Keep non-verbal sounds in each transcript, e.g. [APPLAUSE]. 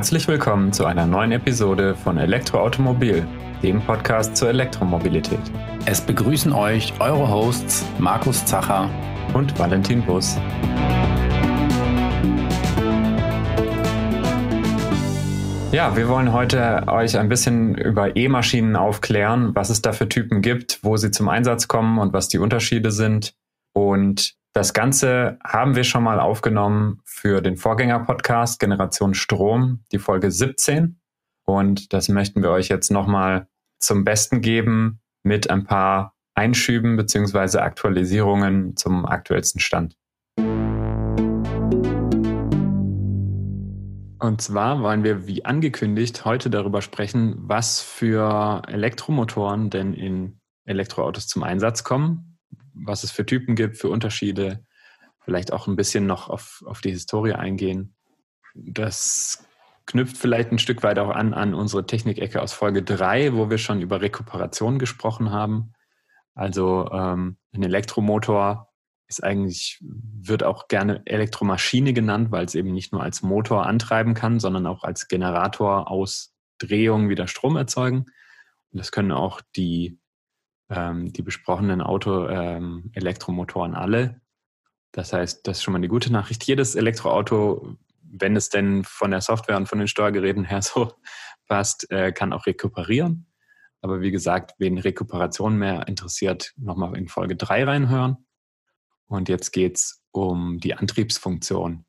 Herzlich willkommen zu einer neuen Episode von Elektroautomobil, dem Podcast zur Elektromobilität. Es begrüßen euch eure Hosts Markus Zacher und Valentin Bus. Ja, wir wollen heute euch ein bisschen über E-Maschinen aufklären, was es da für Typen gibt, wo sie zum Einsatz kommen und was die Unterschiede sind. Und das Ganze haben wir schon mal aufgenommen für den Vorgänger-Podcast Generation Strom, die Folge 17. Und das möchten wir euch jetzt nochmal zum Besten geben mit ein paar Einschüben beziehungsweise Aktualisierungen zum aktuellsten Stand. Und zwar wollen wir, wie angekündigt, heute darüber sprechen, was für Elektromotoren denn in Elektroautos zum Einsatz kommen was es für Typen gibt, für Unterschiede, vielleicht auch ein bisschen noch auf, auf die Historie eingehen. Das knüpft vielleicht ein Stück weit auch an an unsere Technikecke aus Folge 3, wo wir schon über Rekuperation gesprochen haben. Also ähm, ein Elektromotor ist eigentlich, wird auch gerne Elektromaschine genannt, weil es eben nicht nur als Motor antreiben kann, sondern auch als Generator aus Drehung wieder Strom erzeugen. Und das können auch die ähm, die besprochenen Auto-Elektromotoren ähm, alle. Das heißt, das ist schon mal eine gute Nachricht. Jedes Elektroauto, wenn es denn von der Software und von den Steuergeräten her [LAUGHS] so passt, äh, kann auch rekuperieren. Aber wie gesagt, wen Rekuperation mehr interessiert, nochmal in Folge 3 reinhören. Und jetzt geht es um die Antriebsfunktion.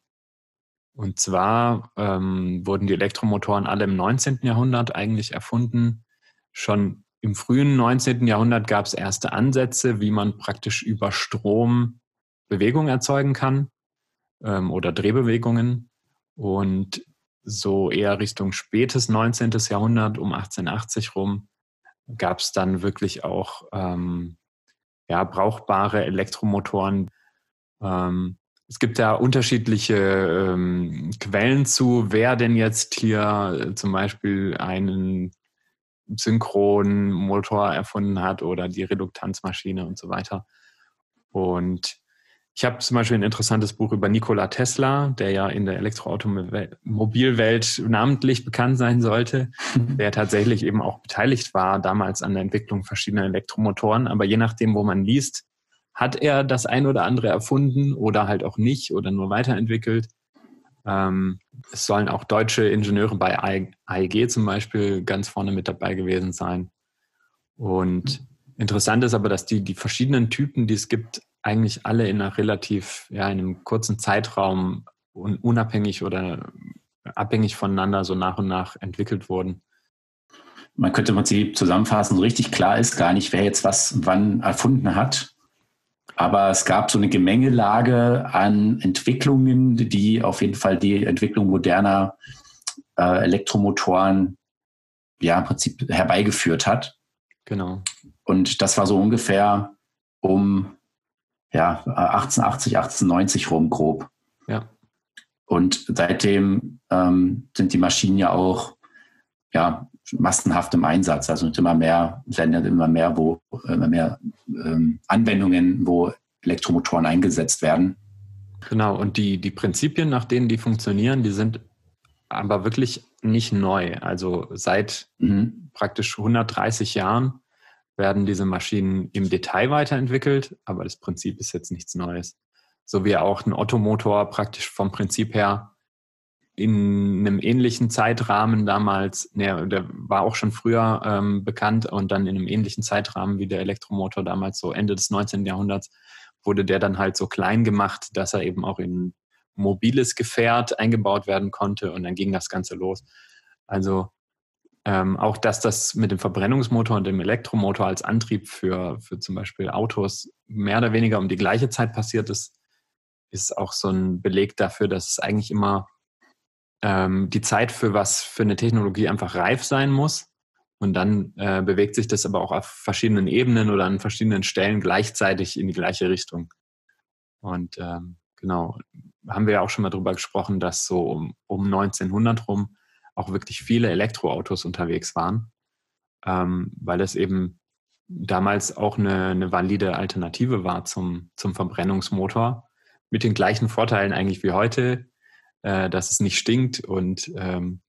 Und zwar ähm, wurden die Elektromotoren alle im 19. Jahrhundert eigentlich erfunden. Schon im frühen 19. Jahrhundert gab es erste Ansätze, wie man praktisch über Strom Bewegung erzeugen kann ähm, oder Drehbewegungen. Und so eher Richtung spätes 19. Jahrhundert, um 1880 rum, gab es dann wirklich auch ähm, ja, brauchbare Elektromotoren. Ähm, es gibt da unterschiedliche ähm, Quellen zu, wer denn jetzt hier äh, zum Beispiel einen Synchronmotor erfunden hat oder die Reduktanzmaschine und so weiter. Und ich habe zum Beispiel ein interessantes Buch über Nikola Tesla, der ja in der Elektroautomobilwelt namentlich bekannt sein sollte, der tatsächlich eben auch beteiligt war damals an der Entwicklung verschiedener Elektromotoren. Aber je nachdem, wo man liest, hat er das ein oder andere erfunden oder halt auch nicht oder nur weiterentwickelt. Ähm, es sollen auch deutsche Ingenieure bei AEG zum Beispiel ganz vorne mit dabei gewesen sein. Und interessant ist aber, dass die, die verschiedenen Typen, die es gibt, eigentlich alle in einer relativ, ja, in einem kurzen Zeitraum unabhängig oder abhängig voneinander so nach und nach entwickelt wurden. Man könnte im Prinzip zusammenfassen, so richtig klar ist gar nicht, wer jetzt was wann erfunden hat. Aber es gab so eine Gemengelage an Entwicklungen, die auf jeden Fall die Entwicklung moderner äh, Elektromotoren ja im Prinzip herbeigeführt hat. Genau. Und das war so ungefähr um ja, 1880, 1890 rum grob. Ja. Und seitdem ähm, sind die Maschinen ja auch ja, massenhaft im Einsatz. Also immer mehr Länder, immer mehr, wo immer mehr ähm, Anwendungen, wo Elektromotoren eingesetzt werden. Genau, und die, die Prinzipien, nach denen die funktionieren, die sind aber wirklich nicht neu. Also seit mhm. praktisch 130 Jahren werden diese Maschinen im Detail weiterentwickelt, aber das Prinzip ist jetzt nichts Neues. So wie auch ein Ottomotor praktisch vom Prinzip her in einem ähnlichen Zeitrahmen damals, ne, der war auch schon früher ähm, bekannt und dann in einem ähnlichen Zeitrahmen wie der Elektromotor damals, so Ende des 19. Jahrhunderts, wurde der dann halt so klein gemacht, dass er eben auch in mobiles Gefährt eingebaut werden konnte und dann ging das Ganze los. Also ähm, auch, dass das mit dem Verbrennungsmotor und dem Elektromotor als Antrieb für, für zum Beispiel Autos mehr oder weniger um die gleiche Zeit passiert ist, ist auch so ein Beleg dafür, dass es eigentlich immer ähm, die Zeit für was für eine Technologie einfach reif sein muss. Und dann äh, bewegt sich das aber auch auf verschiedenen Ebenen oder an verschiedenen Stellen gleichzeitig in die gleiche Richtung. Und ähm, genau, haben wir ja auch schon mal drüber gesprochen, dass so um, um 1900 rum auch wirklich viele Elektroautos unterwegs waren, ähm, weil das eben damals auch eine, eine valide Alternative war zum, zum Verbrennungsmotor mit den gleichen Vorteilen eigentlich wie heute, äh, dass es nicht stinkt und ähm,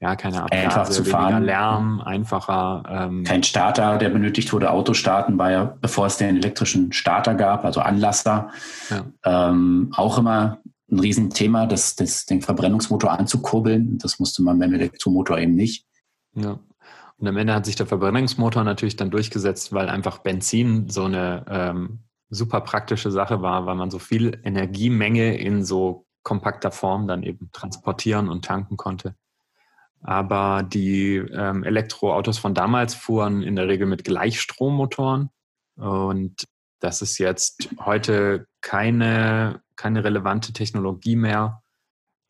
ja, keine Abgase, einfach zu weniger fahren. Lärm, einfacher. Ähm, Kein Starter, der benötigt wurde. Autostarten war ja, bevor es den elektrischen Starter gab, also Anlasser, ja. ähm, auch immer ein Riesenthema, das, das, den Verbrennungsmotor anzukurbeln. Das musste man beim Elektromotor eben nicht. Ja. Und am Ende hat sich der Verbrennungsmotor natürlich dann durchgesetzt, weil einfach Benzin so eine ähm, super praktische Sache war, weil man so viel Energiemenge in so kompakter Form dann eben transportieren und tanken konnte. Aber die ähm, Elektroautos von damals fuhren in der Regel mit Gleichstrommotoren. Und das ist jetzt heute keine, keine relevante Technologie mehr,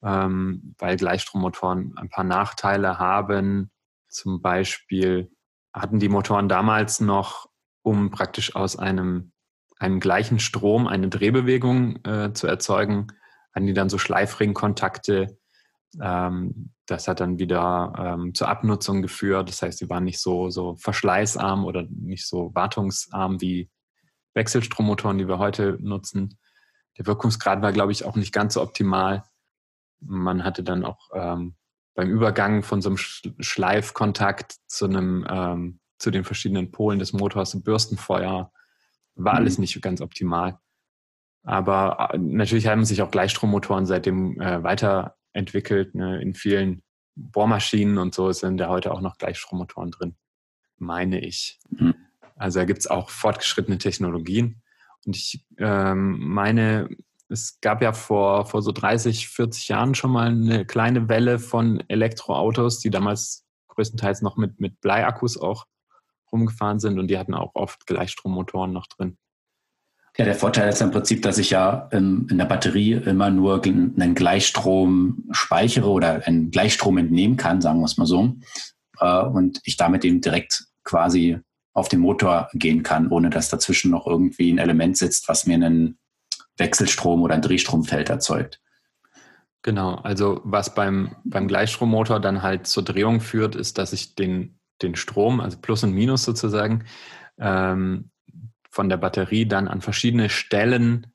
ähm, weil Gleichstrommotoren ein paar Nachteile haben. Zum Beispiel hatten die Motoren damals noch, um praktisch aus einem, einem gleichen Strom eine Drehbewegung äh, zu erzeugen, hatten die dann so Schleifringkontakte. Ähm, das hat dann wieder ähm, zur Abnutzung geführt. Das heißt, sie waren nicht so, so verschleißarm oder nicht so wartungsarm wie Wechselstrommotoren, die wir heute nutzen. Der Wirkungsgrad war, glaube ich, auch nicht ganz so optimal. Man hatte dann auch ähm, beim Übergang von so einem Schleifkontakt zu einem ähm, zu den verschiedenen Polen des Motors Bürstenfeuer. War mhm. alles nicht ganz optimal. Aber äh, natürlich haben sich auch Gleichstrommotoren seitdem äh, weiterentwickelt. Ne? In vielen Bohrmaschinen und so sind da heute auch noch Gleichstrommotoren drin, meine ich. Mhm. Also da gibt es auch fortgeschrittene Technologien. Und ich ähm, meine, es gab ja vor, vor so 30, 40 Jahren schon mal eine kleine Welle von Elektroautos, die damals größtenteils noch mit, mit Bleiakkus auch rumgefahren sind und die hatten auch oft Gleichstrommotoren noch drin. Ja, der Vorteil ist im Prinzip, dass ich ja in, in der Batterie immer nur einen Gleichstrom speichere oder einen Gleichstrom entnehmen kann, sagen wir es mal so. Äh, und ich damit eben direkt quasi auf den Motor gehen kann, ohne dass dazwischen noch irgendwie ein Element sitzt, was mir einen Wechselstrom oder ein Drehstromfeld erzeugt. Genau, also was beim, beim Gleichstrommotor dann halt zur Drehung führt, ist, dass ich den, den Strom, also Plus und Minus sozusagen, ähm, von der Batterie dann an verschiedene Stellen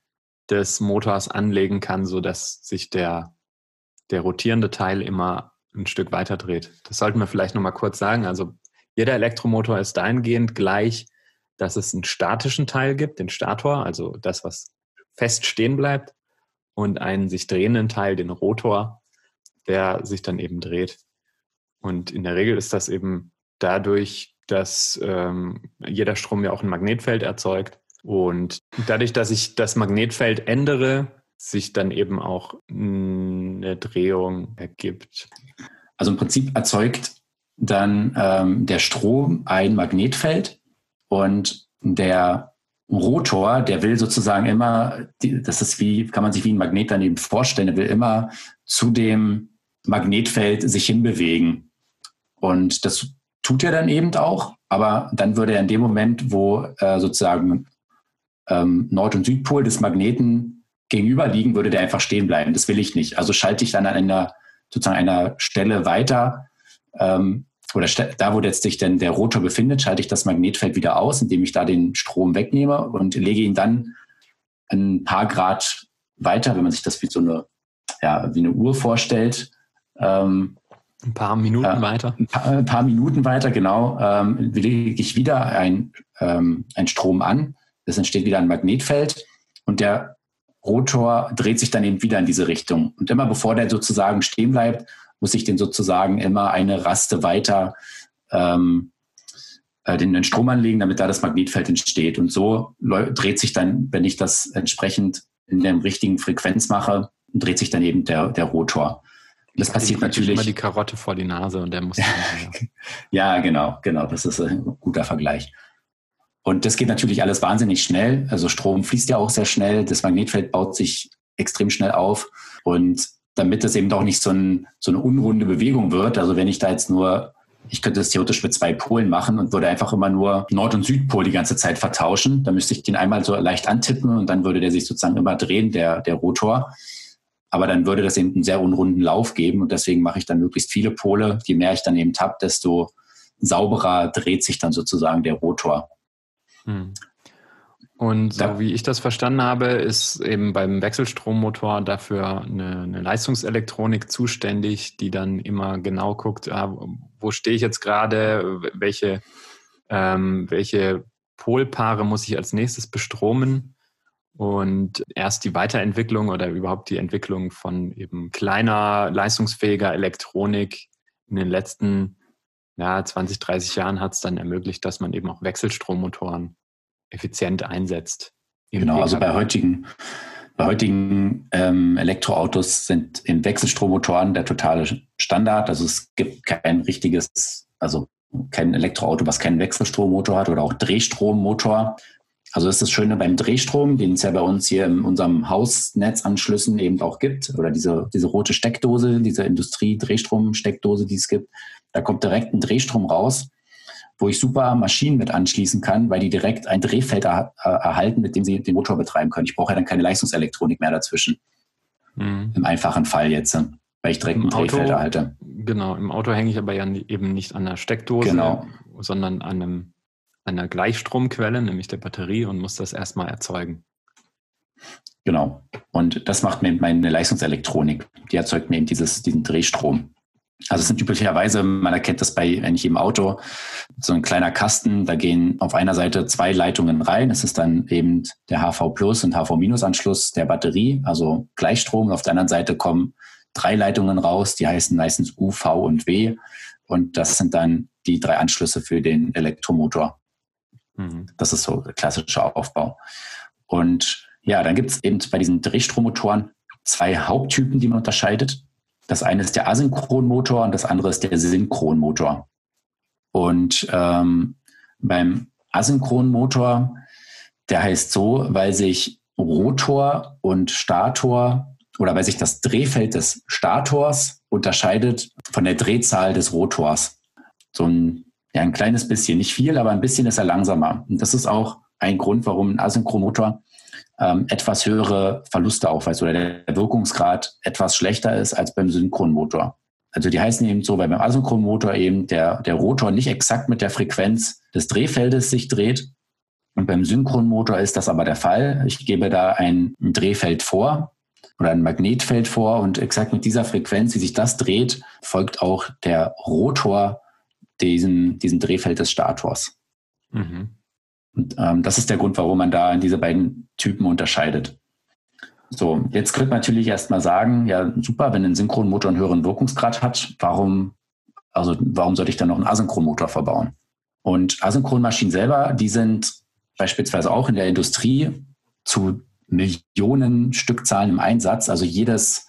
des Motors anlegen kann, sodass sich der, der rotierende Teil immer ein Stück weiter dreht. Das sollten wir vielleicht nochmal kurz sagen. Also jeder Elektromotor ist dahingehend gleich, dass es einen statischen Teil gibt, den Stator, also das, was fest stehen bleibt, und einen sich drehenden Teil, den Rotor, der sich dann eben dreht. Und in der Regel ist das eben dadurch dass ähm, jeder Strom ja auch ein Magnetfeld erzeugt. Und dadurch, dass ich das Magnetfeld ändere, sich dann eben auch eine Drehung ergibt. Also im Prinzip erzeugt dann ähm, der Strom ein Magnetfeld und der Rotor, der will sozusagen immer, das ist wie, kann man sich wie ein Magnet daneben vorstellen, der will immer zu dem Magnetfeld sich hinbewegen. Und das tut er dann eben auch, aber dann würde er in dem Moment, wo äh, sozusagen ähm, Nord- und Südpol des Magneten gegenüber liegen, würde der einfach stehen bleiben. Das will ich nicht. Also schalte ich dann an einer sozusagen einer Stelle weiter ähm, oder da, wo jetzt sich denn der Rotor befindet, schalte ich das Magnetfeld wieder aus, indem ich da den Strom wegnehme und lege ihn dann ein paar Grad weiter, wenn man sich das wie so eine, ja, wie eine Uhr vorstellt, ähm, ein paar Minuten äh, weiter. Ein paar, ein paar, Minuten weiter, genau, ähm, lege ich wieder ein, ähm, ein Strom an. Es entsteht wieder ein Magnetfeld und der Rotor dreht sich dann eben wieder in diese Richtung. Und immer bevor der sozusagen stehen bleibt, muss ich den sozusagen immer eine Raste weiter ähm, äh, den, den Strom anlegen, damit da das Magnetfeld entsteht. Und so dreht sich dann, wenn ich das entsprechend in der richtigen Frequenz mache, dreht sich dann eben der, der Rotor. Das passiert natürlich. immer die Karotte vor die Nase und der muss. [LAUGHS] ja, genau, genau. Das ist ein guter Vergleich. Und das geht natürlich alles wahnsinnig schnell. Also Strom fließt ja auch sehr schnell. Das Magnetfeld baut sich extrem schnell auf. Und damit es eben doch nicht so, ein, so eine unrunde Bewegung wird, also wenn ich da jetzt nur, ich könnte es theoretisch mit zwei Polen machen und würde einfach immer nur Nord- und Südpol die ganze Zeit vertauschen. Dann müsste ich den einmal so leicht antippen und dann würde der sich sozusagen immer drehen, der, der Rotor. Aber dann würde das eben einen sehr unrunden Lauf geben und deswegen mache ich dann möglichst viele Pole. Je mehr ich dann eben habe, desto sauberer dreht sich dann sozusagen der Rotor. Hm. Und so ja. wie ich das verstanden habe, ist eben beim Wechselstrommotor dafür eine, eine Leistungselektronik zuständig, die dann immer genau guckt, ah, wo stehe ich jetzt gerade, welche, ähm, welche Polpaare muss ich als nächstes bestromen. Und erst die Weiterentwicklung oder überhaupt die Entwicklung von eben kleiner, leistungsfähiger Elektronik in den letzten ja, 20, 30 Jahren hat es dann ermöglicht, dass man eben auch Wechselstrommotoren effizient einsetzt. Genau, also bei heutigen, bei heutigen ähm, Elektroautos sind in Wechselstrommotoren der totale Standard. Also es gibt kein richtiges, also kein Elektroauto, was keinen Wechselstrommotor hat oder auch Drehstrommotor. Also das ist das Schöne beim Drehstrom, den es ja bei uns hier in unserem Hausnetzanschlüssen eben auch gibt, oder diese, diese rote Steckdose, diese Industrie-Drehstrom-Steckdose, die es gibt. Da kommt direkt ein Drehstrom raus wo ich super Maschinen mit anschließen kann, weil die direkt ein Drehfeld er, äh, erhalten, mit dem sie den Motor betreiben können. Ich brauche ja dann keine Leistungselektronik mehr dazwischen. Mhm. Im einfachen Fall jetzt, weil ich direkt Im ein Drehfeld Auto, erhalte. Genau, im Auto hänge ich aber ja eben nicht an der Steckdose, genau. sondern an, einem, einer Gleichstromquelle, nämlich der Batterie, und muss das erstmal erzeugen. Genau. Und das macht mir meine Leistungselektronik. Die erzeugt mir eben dieses, diesen Drehstrom. Also es sind üblicherweise, man erkennt das bei eigentlich im Auto, so ein kleiner Kasten, da gehen auf einer Seite zwei Leitungen rein. Das ist dann eben der HV Plus und HV Minus Anschluss der Batterie, also Gleichstrom. Auf der anderen Seite kommen drei Leitungen raus, die heißen meistens U, V und W. Und das sind dann die drei Anschlüsse für den Elektromotor. Mhm. Das ist so der klassische Aufbau. Und ja, dann gibt es eben bei diesen Drehstrommotoren zwei Haupttypen, die man unterscheidet. Das eine ist der Asynchronmotor und das andere ist der Synchronmotor. Und ähm, beim Asynchronmotor, der heißt so, weil sich Rotor und Stator oder weil sich das Drehfeld des Stators unterscheidet von der Drehzahl des Rotors. So ein, ja, ein kleines bisschen, nicht viel, aber ein bisschen ist er langsamer. Und das ist auch ein Grund, warum ein Asynchronmotor ähm, etwas höhere Verluste aufweist oder der Wirkungsgrad etwas schlechter ist als beim Synchronmotor. Also die heißen eben so, weil beim Asynchronmotor eben der, der Rotor nicht exakt mit der Frequenz des Drehfeldes sich dreht. Und beim Synchronmotor ist das aber der Fall. Ich gebe da ein Drehfeld vor oder ein Magnetfeld vor und exakt mit dieser Frequenz, wie sich das dreht, folgt auch der Rotor diesem, diesem Drehfeld des Stators. Mhm. Und ähm, das ist der Grund, warum man da diese beiden Typen unterscheidet. So, jetzt könnte man natürlich erstmal sagen, ja, super, wenn ein Synchronmotor einen höheren Wirkungsgrad hat, warum, also warum sollte ich dann noch einen Asynchronmotor verbauen? Und Asynchronmaschinen selber, die sind beispielsweise auch in der Industrie zu Millionen Stückzahlen im Einsatz. Also jedes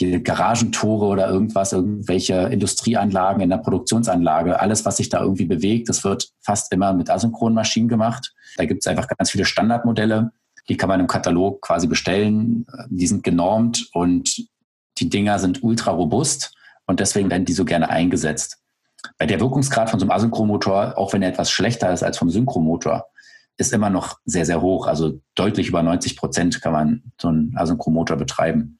die Garagentore oder irgendwas, irgendwelche Industrieanlagen in der Produktionsanlage, alles, was sich da irgendwie bewegt, das wird fast immer mit asynchronen Maschinen gemacht. Da gibt es einfach ganz viele Standardmodelle, die kann man im Katalog quasi bestellen. Die sind genormt und die Dinger sind ultra robust und deswegen werden die so gerne eingesetzt. Bei der Wirkungsgrad von so einem Asynchromotor, auch wenn er etwas schlechter ist als vom Synchromotor, ist immer noch sehr, sehr hoch. Also deutlich über 90 Prozent kann man so einen Asynchromotor betreiben.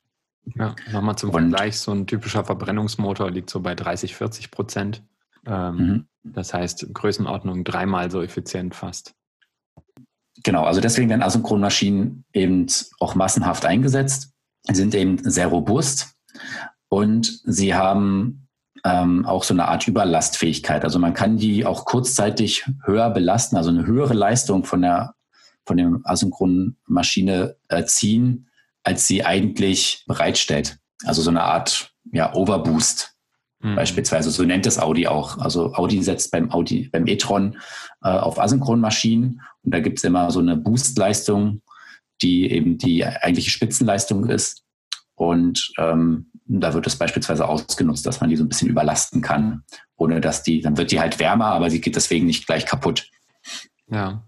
Ja, nochmal zum und, Vergleich, so ein typischer Verbrennungsmotor liegt so bei 30, 40 Prozent. Ähm, mhm. Das heißt, Größenordnung dreimal so effizient fast. Genau, also deswegen werden Asynchronmaschinen eben auch massenhaft eingesetzt, sind eben sehr robust und sie haben ähm, auch so eine Art Überlastfähigkeit. Also man kann die auch kurzzeitig höher belasten, also eine höhere Leistung von der von der asynchronen Maschine erzielen, als sie eigentlich bereitstellt. Also so eine Art ja, Overboost mhm. beispielsweise. So nennt es Audi auch. Also Audi setzt beim Audi, beim e-tron äh, auf Asynchronmaschinen und da gibt es immer so eine Boostleistung, die eben die eigentliche Spitzenleistung ist. Und ähm, da wird es beispielsweise ausgenutzt, dass man die so ein bisschen überlasten kann, ohne dass die, dann wird die halt wärmer, aber sie geht deswegen nicht gleich kaputt. Ja.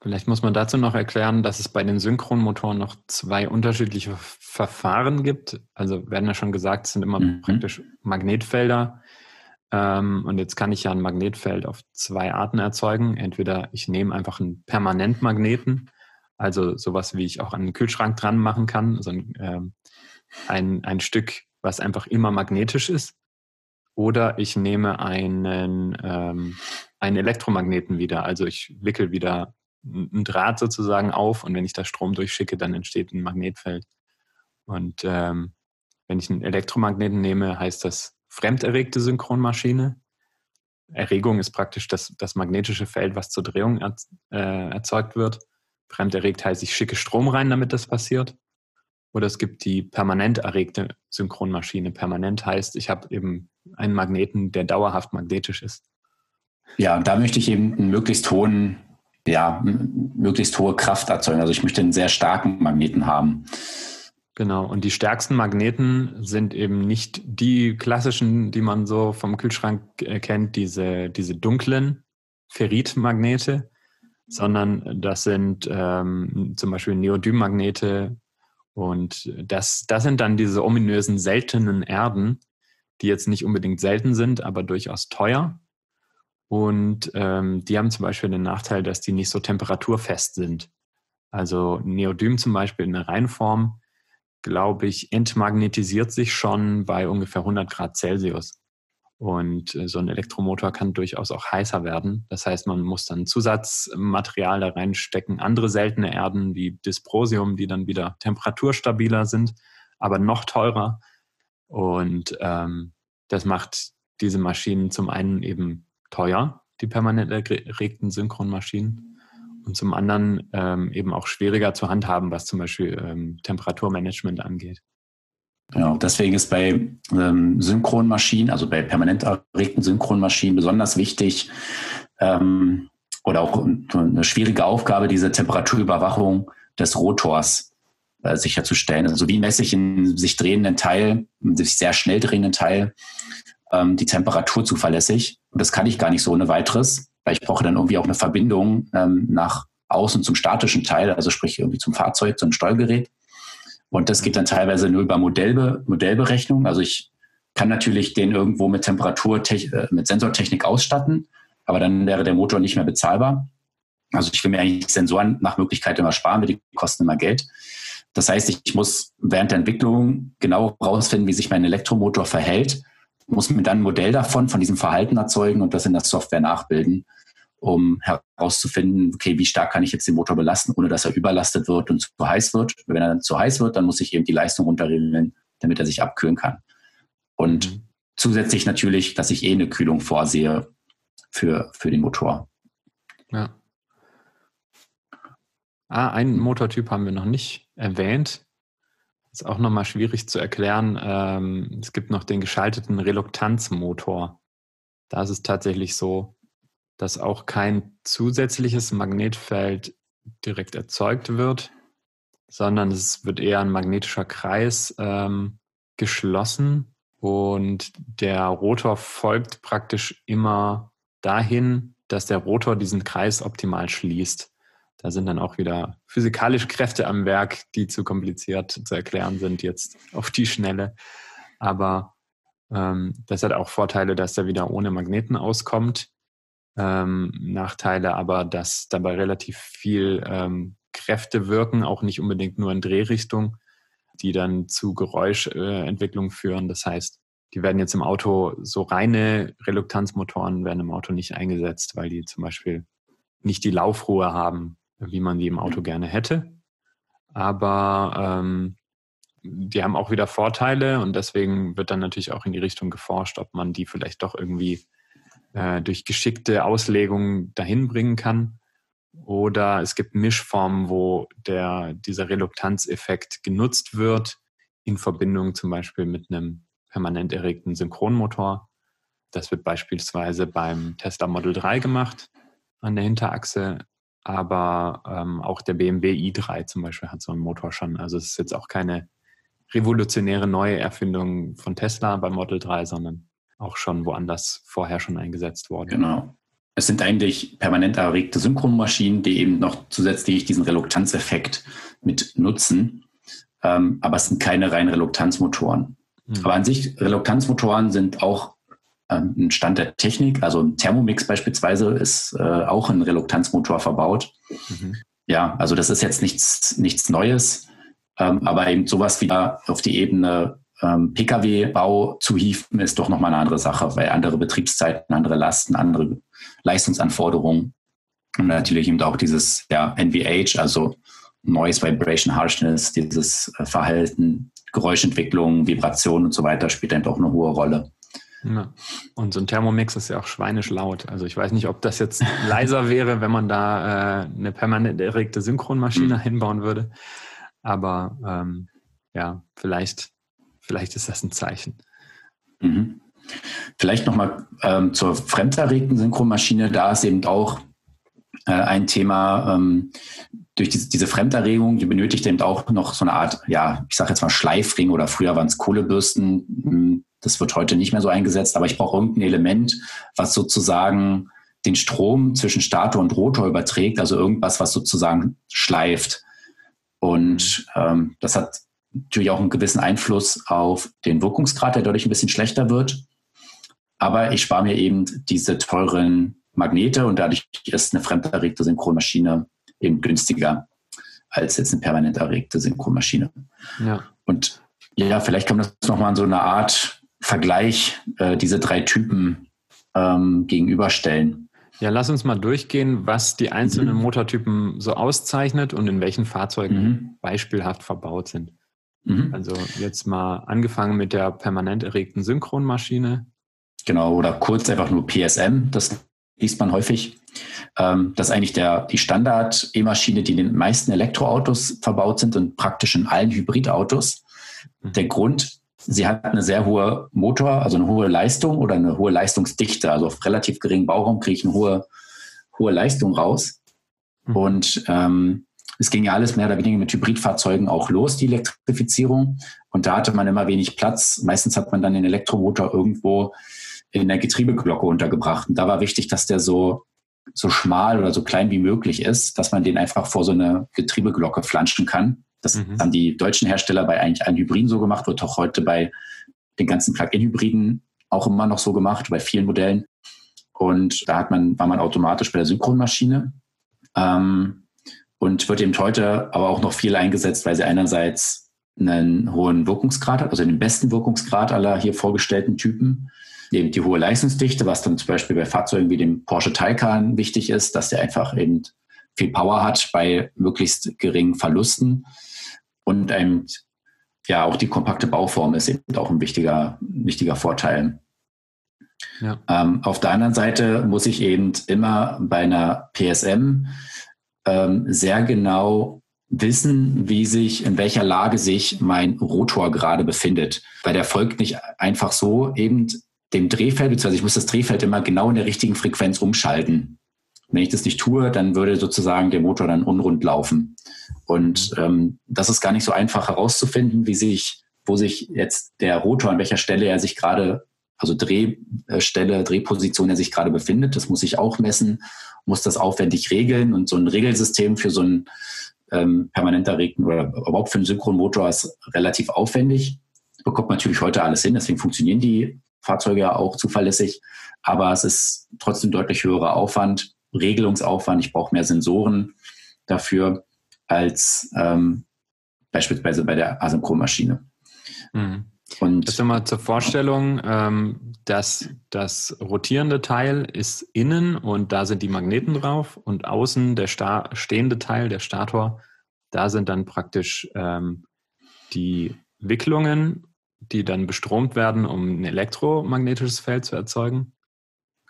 Vielleicht muss man dazu noch erklären, dass es bei den Synchronmotoren noch zwei unterschiedliche Verfahren gibt. Also werden ja schon gesagt, es sind immer mhm. praktisch Magnetfelder. Ähm, und jetzt kann ich ja ein Magnetfeld auf zwei Arten erzeugen. Entweder ich nehme einfach einen Permanentmagneten, also sowas, wie ich auch an den Kühlschrank dran machen kann, so ein, ähm, ein, ein Stück, was einfach immer magnetisch ist. Oder ich nehme einen, ähm, einen Elektromagneten wieder. Also ich wickel wieder ein Draht sozusagen auf und wenn ich da Strom durchschicke, dann entsteht ein Magnetfeld. Und ähm, wenn ich einen Elektromagneten nehme, heißt das fremderregte Synchronmaschine. Erregung ist praktisch das, das magnetische Feld, was zur Drehung er, äh, erzeugt wird. Fremderregt heißt, ich schicke Strom rein, damit das passiert. Oder es gibt die permanent erregte Synchronmaschine. Permanent heißt, ich habe eben einen Magneten, der dauerhaft magnetisch ist. Ja, da möchte ich eben einen möglichst hohen, ja, möglichst hohe Kraft erzeugen. Also ich möchte einen sehr starken Magneten haben. Genau, und die stärksten Magneten sind eben nicht die klassischen, die man so vom Kühlschrank kennt, diese, diese dunklen Ferritmagnete, sondern das sind ähm, zum Beispiel Neodym-Magnete und das, das sind dann diese ominösen seltenen Erden, die jetzt nicht unbedingt selten sind, aber durchaus teuer. Und ähm, die haben zum Beispiel den Nachteil, dass die nicht so temperaturfest sind. Also Neodym zum Beispiel in der Reinform glaube ich, entmagnetisiert sich schon bei ungefähr 100 Grad Celsius. Und äh, so ein Elektromotor kann durchaus auch heißer werden. Das heißt, man muss dann Zusatzmaterial da reinstecken, andere seltene Erden wie Dysprosium, die dann wieder temperaturstabiler sind, aber noch teurer. Und ähm, das macht diese Maschinen zum einen eben teuer, die permanent erregten Synchronmaschinen und zum anderen ähm, eben auch schwieriger zu handhaben, was zum Beispiel ähm, Temperaturmanagement angeht. Genau, deswegen ist bei ähm, Synchronmaschinen, also bei permanent erregten Synchronmaschinen besonders wichtig ähm, oder auch eine schwierige Aufgabe, diese Temperaturüberwachung des Rotors äh, sicherzustellen. Also wie messe ich in sich drehenden Teil, in sich sehr schnell drehenden Teil, ähm, die Temperatur zuverlässig? Und das kann ich gar nicht so ohne weiteres, weil ich brauche dann irgendwie auch eine Verbindung ähm, nach außen zum statischen Teil, also sprich irgendwie zum Fahrzeug, zum Steuergerät. Und das geht dann teilweise nur über Modellbe Modellberechnung. Also ich kann natürlich den irgendwo mit Temperatur, äh, mit Sensortechnik ausstatten, aber dann wäre der Motor nicht mehr bezahlbar. Also ich will mir eigentlich Sensoren nach Möglichkeit immer sparen, weil die kosten immer Geld. Das heißt, ich muss während der Entwicklung genau herausfinden, wie sich mein Elektromotor verhält, muss mir dann ein Modell davon, von diesem Verhalten erzeugen und das in der Software nachbilden um herauszufinden, okay, wie stark kann ich jetzt den Motor belasten, ohne dass er überlastet wird und zu heiß wird. Wenn er dann zu heiß wird, dann muss ich eben die Leistung runterregeln, damit er sich abkühlen kann. Und mhm. zusätzlich natürlich, dass ich eh eine Kühlung vorsehe für, für den Motor. Ja. Ah, einen Motortyp haben wir noch nicht erwähnt. Ist auch nochmal schwierig zu erklären. Ähm, es gibt noch den geschalteten Reluktanzmotor. Da ist es tatsächlich so, dass auch kein zusätzliches Magnetfeld direkt erzeugt wird, sondern es wird eher ein magnetischer Kreis ähm, geschlossen und der Rotor folgt praktisch immer dahin, dass der Rotor diesen Kreis optimal schließt. Da sind dann auch wieder physikalische Kräfte am Werk, die zu kompliziert zu erklären sind jetzt auf die Schnelle. Aber ähm, das hat auch Vorteile, dass er wieder ohne Magneten auskommt ähm, Nachteile, aber dass dabei relativ viel ähm, Kräfte wirken, auch nicht unbedingt nur in Drehrichtung, die dann zu Geräuschentwicklung äh, führen. Das heißt, die werden jetzt im Auto, so reine Reluktanzmotoren werden im Auto nicht eingesetzt, weil die zum Beispiel nicht die Laufruhe haben, wie man die im Auto gerne hätte. Aber ähm, die haben auch wieder Vorteile und deswegen wird dann natürlich auch in die Richtung geforscht, ob man die vielleicht doch irgendwie äh, durch geschickte Auslegung dahin bringen kann. Oder es gibt Mischformen, wo der, dieser Reluktanzeffekt genutzt wird, in Verbindung zum Beispiel mit einem permanent erregten Synchronmotor. Das wird beispielsweise beim Tesla Model 3 gemacht an der Hinterachse, aber ähm, auch der BMW i3 zum Beispiel hat so einen Motor schon. Also es ist jetzt auch keine revolutionäre neue Erfindung von Tesla beim Model 3, sondern auch schon woanders vorher schon eingesetzt worden. Genau. Es sind eigentlich permanent erregte Synchronmaschinen, die eben noch zusätzlich diesen Reluktanzeffekt mit nutzen. Ähm, aber es sind keine reinen Reluktanzmotoren. Mhm. Aber an sich, Reluktanzmotoren sind auch ein Stand der Technik. Also ein Thermomix beispielsweise ist äh, auch ein Reluktanzmotor verbaut. Mhm. Ja, also das ist jetzt nichts, nichts Neues. Ähm, aber eben sowas wieder auf die Ebene ähm, Pkw-Bau zu hieven, ist doch nochmal eine andere Sache, weil andere Betriebszeiten, andere Lasten, andere Leistungsanforderungen. Und natürlich eben auch dieses ja, NVH, also Noise Vibration Harshness, dieses äh, Verhalten, Geräuschentwicklung, Vibration und so weiter spielt eben auch eine hohe Rolle. Ja. Und so ein Thermomix ist ja auch schweinisch laut. Also ich weiß nicht, ob das jetzt leiser [LAUGHS] wäre, wenn man da äh, eine permanent erregte Synchronmaschine mhm. hinbauen würde. Aber ähm, ja, vielleicht, vielleicht ist das ein Zeichen. Mhm. Vielleicht nochmal ähm, zur fremderregten Synchronmaschine. Da ist eben auch äh, ein Thema, ähm, durch diese, diese Fremderregung, die benötigt eben auch noch so eine Art, ja, ich sage jetzt mal Schleifring oder früher waren es Kohlebürsten. Das wird heute nicht mehr so eingesetzt, aber ich brauche irgendein Element, was sozusagen den Strom zwischen Stator und Rotor überträgt, also irgendwas, was sozusagen schleift. Und ähm, das hat natürlich auch einen gewissen Einfluss auf den Wirkungsgrad, der dadurch ein bisschen schlechter wird. Aber ich spare mir eben diese teuren Magnete und dadurch ist eine fremderregte Synchronmaschine eben günstiger als jetzt eine permanent erregte Synchronmaschine. Ja. Und ja, vielleicht kann man das nochmal in so eine Art Vergleich, äh, diese drei Typen ähm, gegenüberstellen. Ja, lass uns mal durchgehen, was die einzelnen mhm. Motortypen so auszeichnet und in welchen Fahrzeugen mhm. beispielhaft verbaut sind. Mhm. Also jetzt mal angefangen mit der permanent erregten Synchronmaschine. Genau, oder kurz einfach nur PSM, das liest man häufig. Ähm, das ist eigentlich der, die Standard-E-Maschine, die in den meisten Elektroautos verbaut sind und praktisch in allen Hybridautos. Mhm. Der Grund, sie hat eine sehr hohe Motor, also eine hohe Leistung oder eine hohe Leistungsdichte. Also auf relativ geringen Bauraum kriege ich eine hohe, hohe Leistung raus. Mhm. Und ähm, es ging ja alles mehr oder weniger mit Hybridfahrzeugen auch los, die Elektrifizierung. Und da hatte man immer wenig Platz. Meistens hat man dann den Elektromotor irgendwo in der Getriebeglocke untergebracht. Und da war wichtig, dass der so, so schmal oder so klein wie möglich ist, dass man den einfach vor so eine Getriebeglocke flanschen kann. Das mhm. haben die deutschen Hersteller bei eigentlich allen Hybriden so gemacht, wird auch heute bei den ganzen Plug-in-Hybriden auch immer noch so gemacht, bei vielen Modellen. Und da hat man, war man automatisch bei der Synchronmaschine. Ähm, und wird eben heute aber auch noch viel eingesetzt, weil sie einerseits einen hohen Wirkungsgrad hat, also den besten Wirkungsgrad aller hier vorgestellten Typen, eben die hohe Leistungsdichte, was dann zum Beispiel bei Fahrzeugen wie dem Porsche Taycan wichtig ist, dass der einfach eben viel Power hat bei möglichst geringen Verlusten und eben ja auch die kompakte Bauform ist eben auch ein wichtiger, wichtiger Vorteil. Ja. Ähm, auf der anderen Seite muss ich eben immer bei einer PSM ähm, sehr genau wissen, wie sich, in welcher Lage sich mein Rotor gerade befindet. Weil der folgt nicht einfach so eben dem Drehfeld, beziehungsweise ich muss das Drehfeld immer genau in der richtigen Frequenz umschalten. Wenn ich das nicht tue, dann würde sozusagen der Motor dann unrund laufen. Und ähm, das ist gar nicht so einfach herauszufinden, wie sich, wo sich jetzt der Rotor, an welcher Stelle er sich gerade, also Drehstelle, Drehposition er sich gerade befindet. Das muss ich auch messen, muss das aufwendig regeln. Und so ein Regelsystem für so einen ähm, permanent erregten oder überhaupt für einen Synchronmotor ist relativ aufwendig. Bekommt natürlich heute alles hin, deswegen funktionieren die Fahrzeuge ja auch zuverlässig, aber es ist trotzdem deutlich höherer Aufwand, Regelungsaufwand. Ich brauche mehr Sensoren dafür als ähm, beispielsweise bei der Asynchronmaschine. Mhm. Und das mal zur Vorstellung, ähm, dass das rotierende Teil ist innen und da sind die Magneten drauf und außen der Sta stehende Teil, der Stator, da sind dann praktisch ähm, die Wicklungen die dann bestromt werden, um ein elektromagnetisches Feld zu erzeugen?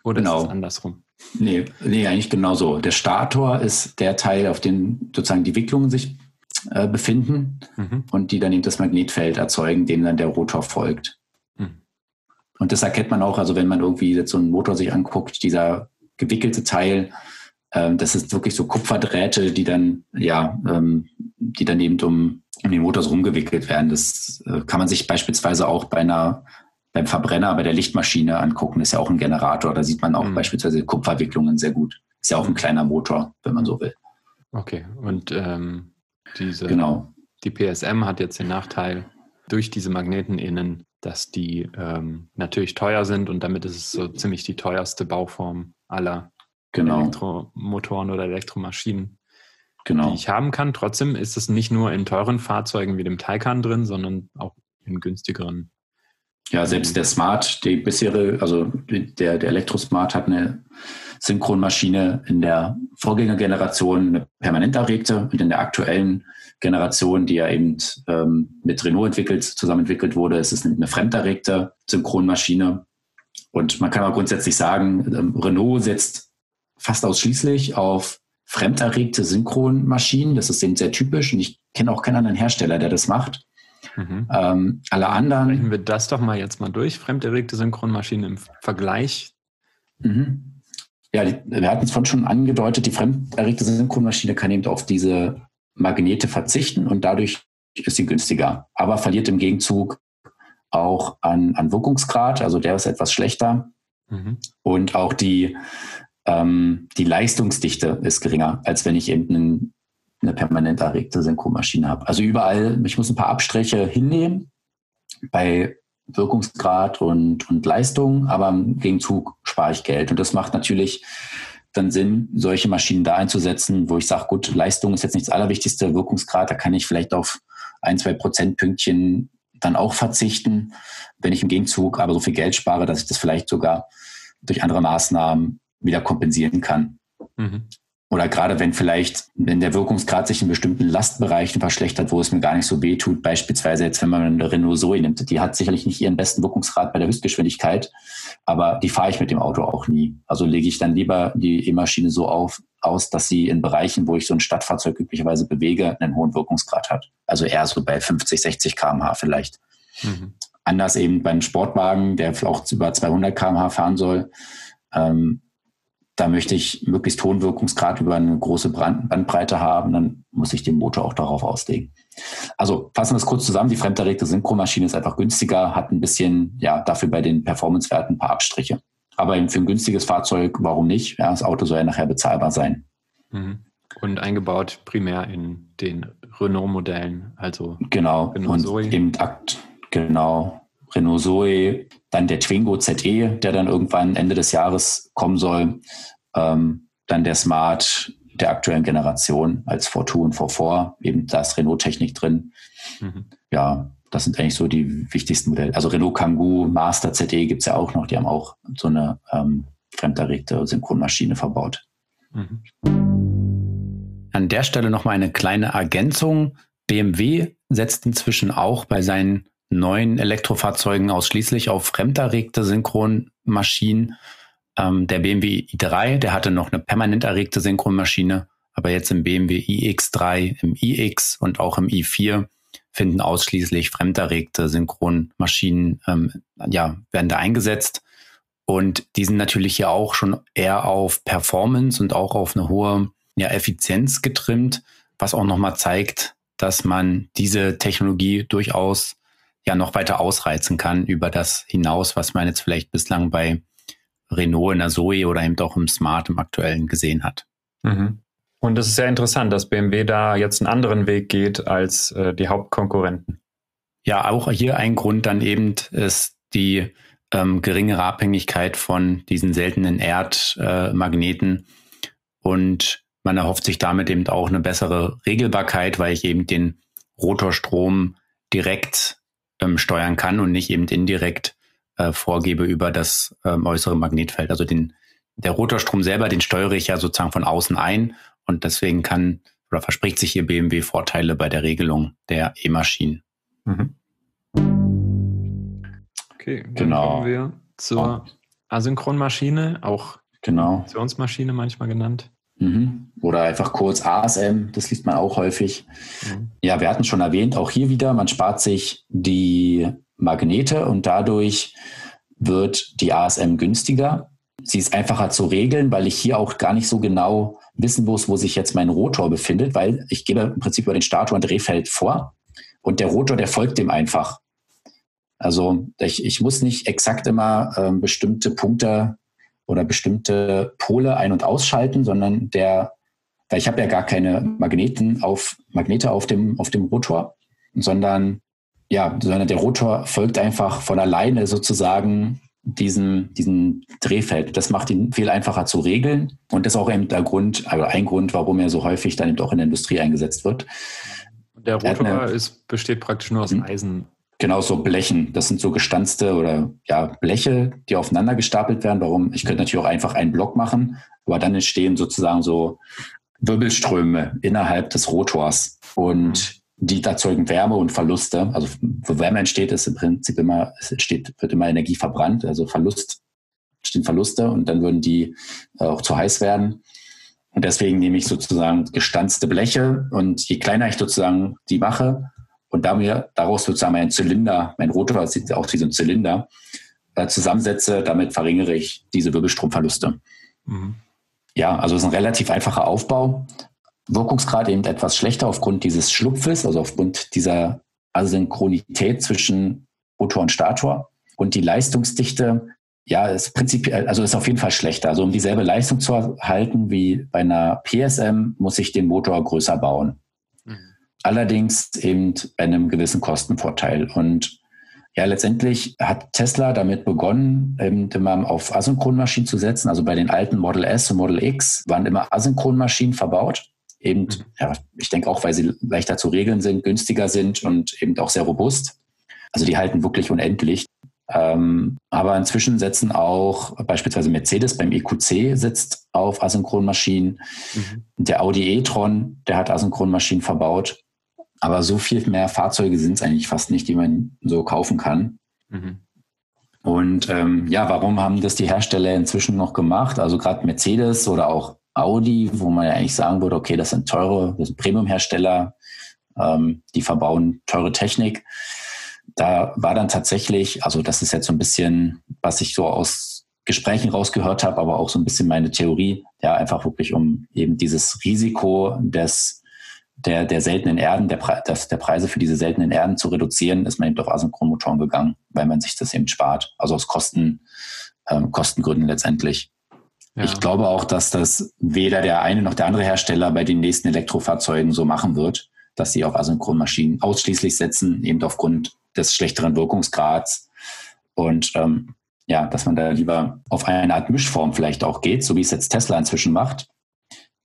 Oder genau. ist es andersrum? Nee, nee, eigentlich genauso. Der Stator ist der Teil, auf dem sozusagen die Wicklungen sich äh, befinden mhm. und die dann eben das Magnetfeld erzeugen, dem dann der Rotor folgt. Mhm. Und das erkennt man auch, also wenn man irgendwie jetzt so einen Motor sich anguckt, dieser gewickelte Teil, ähm, das ist wirklich so Kupferdrähte, die dann, ja, ähm, die dann eben um um den Motor rumgewickelt werden. Das äh, kann man sich beispielsweise auch bei einer beim Verbrenner, bei der Lichtmaschine angucken. Ist ja auch ein Generator. Da sieht man auch mhm. beispielsweise Kupferwicklungen sehr gut. Ist ja auch ein kleiner Motor, wenn man so will. Okay, und ähm, diese, genau. die PSM hat jetzt den Nachteil durch diese Magneten innen, dass die ähm, natürlich teuer sind und damit ist es so ziemlich die teuerste Bauform aller genau. Elektromotoren oder Elektromaschinen genau. die ich haben kann. Trotzdem ist es nicht nur in teuren Fahrzeugen wie dem Taycan drin, sondern auch in günstigeren. Ja, selbst der Smart, die bisherige, also der, der Elektrosmart hat eine Synchronmaschine in der Vorgängergeneration eine permanent erregte und in der aktuellen Generation, die ja eben ähm, mit Renault entwickelt, zusammen entwickelt wurde, ist es eine fremderregte Synchronmaschine. Und man kann auch grundsätzlich sagen, ähm, Renault setzt fast ausschließlich auf fremderregte Synchronmaschinen. Das ist eben sehr typisch und ich kenne auch keinen anderen Hersteller, der das macht. Mhm. Ähm, alle anderen. Sprechen wir das doch mal jetzt mal durch. Fremderregte Synchronmaschinen im Vergleich. Mhm. Ja, die, wir hatten es vorhin schon angedeutet, die fremderregte Synchronmaschine kann eben auf diese Magnete verzichten und dadurch ist sie günstiger, aber verliert im Gegenzug auch an, an Wirkungsgrad, also der ist etwas schlechter. Mhm. Und auch die ähm, die Leistungsdichte ist geringer, als wenn ich eben einen, eine permanent erregte Synchromaschine habe. Also überall, ich muss ein paar Abstriche hinnehmen bei Wirkungsgrad und, und Leistung, aber im Gegenzug spare ich Geld. Und das macht natürlich dann Sinn, solche Maschinen da einzusetzen, wo ich sage, gut, Leistung ist jetzt nicht das Allerwichtigste, Wirkungsgrad, da kann ich vielleicht auf ein, zwei Prozentpünktchen dann auch verzichten, wenn ich im Gegenzug aber so viel Geld spare, dass ich das vielleicht sogar durch andere Maßnahmen wieder kompensieren kann. Mhm. Oder gerade wenn vielleicht, wenn der Wirkungsgrad sich in bestimmten Lastbereichen verschlechtert, wo es mir gar nicht so weh tut, beispielsweise jetzt, wenn man eine Renault Zoe nimmt, die hat sicherlich nicht ihren besten Wirkungsgrad bei der Höchstgeschwindigkeit, aber die fahre ich mit dem Auto auch nie. Also lege ich dann lieber die E-Maschine so auf, aus, dass sie in Bereichen, wo ich so ein Stadtfahrzeug üblicherweise bewege, einen hohen Wirkungsgrad hat. Also eher so bei 50, 60 kmh vielleicht. Mhm. Anders eben beim Sportwagen, der auch über 200 kmh fahren soll, ähm, da möchte ich möglichst hohen Wirkungsgrad über eine große Bandbreite haben, dann muss ich den Motor auch darauf auslegen. Also fassen wir es kurz zusammen, die fremderregte Synchromaschine ist einfach günstiger, hat ein bisschen, ja, dafür bei den Performancewerten ein paar Abstriche. Aber für ein günstiges Fahrzeug, warum nicht? Ja, das Auto soll ja nachher bezahlbar sein. Mhm. Und eingebaut primär in den Renault-Modellen, also genau. Renault und Zoe. Im Akt, genau. Renault Zoe, dann der Twingo ZE, der dann irgendwann Ende des Jahres kommen soll, ähm, dann der Smart der aktuellen Generation als V2 und V4, eben da ist Renault-Technik drin. Mhm. Ja, das sind eigentlich so die wichtigsten Modelle. Also Renault Kangoo, Master ZE gibt es ja auch noch, die haben auch so eine ähm, fremderregte Synchronmaschine verbaut. Mhm. An der Stelle nochmal eine kleine Ergänzung. BMW setzt inzwischen auch bei seinen neuen Elektrofahrzeugen ausschließlich auf fremderregte Synchronmaschinen. Ähm, der BMW i3, der hatte noch eine permanent erregte Synchronmaschine, aber jetzt im BMW iX3, im iX und auch im i4 finden ausschließlich fremderregte Synchronmaschinen, ähm, ja, werden da eingesetzt. Und die sind natürlich hier auch schon eher auf Performance und auch auf eine hohe ja, Effizienz getrimmt, was auch nochmal zeigt, dass man diese Technologie durchaus ja noch weiter ausreizen kann über das hinaus, was man jetzt vielleicht bislang bei Renault in der Zoe oder eben auch im Smart im aktuellen gesehen hat. Mhm. Und das ist sehr interessant, dass BMW da jetzt einen anderen Weg geht als äh, die Hauptkonkurrenten. Ja, auch hier ein Grund dann eben ist die ähm, geringere Abhängigkeit von diesen seltenen Erdmagneten äh, und man erhofft sich damit eben auch eine bessere Regelbarkeit, weil ich eben den Rotorstrom direkt ähm, steuern kann und nicht eben indirekt äh, vorgebe über das ähm, äußere Magnetfeld. Also den, der Rotorstrom selber, den steuere ich ja sozusagen von außen ein und deswegen kann oder verspricht sich hier BMW Vorteile bei der Regelung der E-Maschinen. Mhm. Okay, dann genau. kommen wir zur Asynchronmaschine, auch genau. Funktionsmaschine manchmal genannt. Mhm. Oder einfach kurz ASM, das liest man auch häufig. Mhm. Ja, wir hatten schon erwähnt, auch hier wieder, man spart sich die Magnete und dadurch wird die ASM günstiger. Sie ist einfacher zu regeln, weil ich hier auch gar nicht so genau wissen muss, wo sich jetzt mein Rotor befindet, weil ich gebe im Prinzip über den Stator ein Drehfeld vor und der Rotor, der folgt dem einfach. Also ich, ich muss nicht exakt immer äh, bestimmte Punkte oder bestimmte Pole ein- und ausschalten, sondern der, weil ich habe ja gar keine Magneten auf, Magnete auf dem, auf dem Rotor, sondern ja, sondern der Rotor folgt einfach von alleine sozusagen diesen, diesen Drehfeld. Das macht ihn viel einfacher zu regeln. Und das ist auch eben der Grund, also ein Grund, warum er so häufig dann eben auch in der Industrie eingesetzt wird. Der Rotor eine, ist, besteht praktisch nur aus hm? Eisen. Genau, so Blechen. Das sind so gestanzte oder ja, Bleche, die aufeinander gestapelt werden. Warum? Ich könnte natürlich auch einfach einen Block machen, aber dann entstehen sozusagen so Wirbelströme innerhalb des Rotors und die erzeugen Wärme und Verluste. Also wo Wärme entsteht, ist im Prinzip immer, es entsteht, wird immer Energie verbrannt, also Verlust, entstehen Verluste und dann würden die äh, auch zu heiß werden. Und deswegen nehme ich sozusagen gestanzte Bleche und je kleiner ich sozusagen die mache, und da mir daraus sozusagen mein Zylinder, mein Rotor sieht aus wie so ein Zylinder, äh, zusammensetze, damit verringere ich diese Wirbelstromverluste. Mhm. Ja, also es ist ein relativ einfacher Aufbau. Wirkungsgrad eben etwas schlechter aufgrund dieses Schlupfes, also aufgrund dieser Asynchronität zwischen Rotor und Stator. Und die Leistungsdichte, ja, ist prinzipiell, also ist auf jeden Fall schlechter. Also um dieselbe Leistung zu erhalten wie bei einer PSM, muss ich den Motor größer bauen. Allerdings eben bei einem gewissen Kostenvorteil. Und ja, letztendlich hat Tesla damit begonnen, eben immer auf Asynchronmaschinen zu setzen. Also bei den alten Model S und Model X waren immer Asynchronmaschinen verbaut. Eben, mhm. ja, ich denke auch, weil sie leichter zu regeln sind, günstiger sind und eben auch sehr robust. Also die halten wirklich unendlich. Ähm, aber inzwischen setzen auch beispielsweise Mercedes beim EQC sitzt auf Asynchronmaschinen. Mhm. Der Audi e-tron, der hat Asynchronmaschinen verbaut. Aber so viel mehr Fahrzeuge sind es eigentlich fast nicht, die man so kaufen kann. Mhm. Und ähm, ja, warum haben das die Hersteller inzwischen noch gemacht? Also gerade Mercedes oder auch Audi, wo man ja eigentlich sagen würde, okay, das sind teure, das sind Premium-Hersteller, ähm, die verbauen teure Technik. Da war dann tatsächlich, also das ist jetzt so ein bisschen, was ich so aus Gesprächen rausgehört habe, aber auch so ein bisschen meine Theorie, ja, einfach wirklich um eben dieses Risiko des der, der seltenen Erden, der, Pre das, der Preise für diese seltenen Erden zu reduzieren, ist man eben auf Asynchronmotoren gegangen, weil man sich das eben spart. Also aus Kosten, ähm, Kostengründen letztendlich. Ja. Ich glaube auch, dass das weder der eine noch der andere Hersteller bei den nächsten Elektrofahrzeugen so machen wird, dass sie auf Asynchronmaschinen ausschließlich setzen, eben aufgrund des schlechteren Wirkungsgrads. Und ähm, ja, dass man da lieber auf eine Art Mischform vielleicht auch geht, so wie es jetzt Tesla inzwischen macht,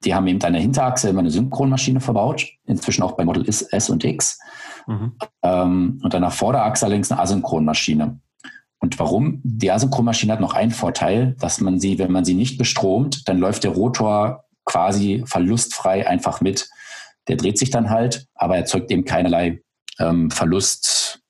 die haben eben an der Hinterachse immer eine Synchronmaschine verbaut, inzwischen auch bei Model S und X. Mhm. Ähm, und an der Vorderachse allerdings eine Asynchronmaschine. Und warum? Die Asynchronmaschine hat noch einen Vorteil, dass man sie, wenn man sie nicht bestromt, dann läuft der Rotor quasi verlustfrei einfach mit. Der dreht sich dann halt, aber erzeugt eben keinerlei ähm, Verlust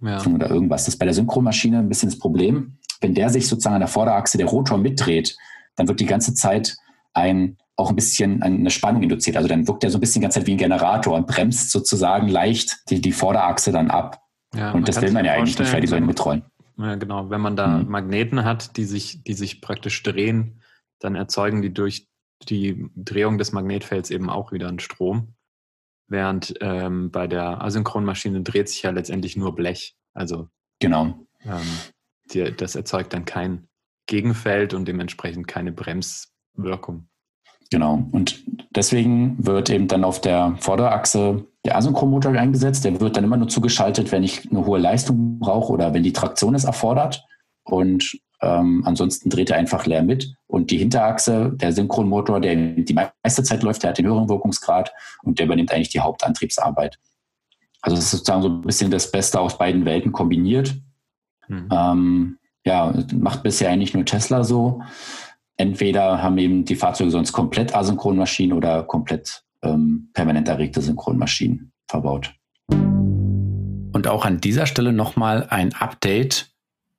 ja. oder irgendwas. Das ist bei der Synchronmaschine ein bisschen das Problem. Wenn der sich sozusagen an der Vorderachse der Rotor mitdreht, dann wird die ganze Zeit ein auch ein bisschen eine Spannung induziert. Also dann wirkt er so ein bisschen die ganze Zeit wie ein Generator und bremst sozusagen leicht die, die Vorderachse dann ab. Ja, und das will man ja eigentlich nicht, weil die sollen mitrollen. Ja, genau. Wenn man da mhm. Magneten hat, die sich, die sich praktisch drehen, dann erzeugen die durch die Drehung des Magnetfelds eben auch wieder einen Strom. Während ähm, bei der Asynchronmaschine dreht sich ja letztendlich nur Blech. Also genau. Ähm, die, das erzeugt dann kein Gegenfeld und dementsprechend keine Bremswirkung. Genau. Und deswegen wird eben dann auf der Vorderachse der Asynchromotor eingesetzt. Der wird dann immer nur zugeschaltet, wenn ich eine hohe Leistung brauche oder wenn die Traktion es erfordert. Und ähm, ansonsten dreht er einfach leer mit. Und die Hinterachse, der Synchronmotor, der die meiste Zeit läuft, der hat den höheren Wirkungsgrad und der übernimmt eigentlich die Hauptantriebsarbeit. Also es ist sozusagen so ein bisschen das Beste aus beiden Welten kombiniert. Mhm. Ähm, ja, macht bisher eigentlich nur Tesla so entweder haben eben die Fahrzeuge sonst komplett Asynchronmaschinen oder komplett ähm, permanent erregte Synchronmaschinen verbaut. Und auch an dieser Stelle nochmal ein Update,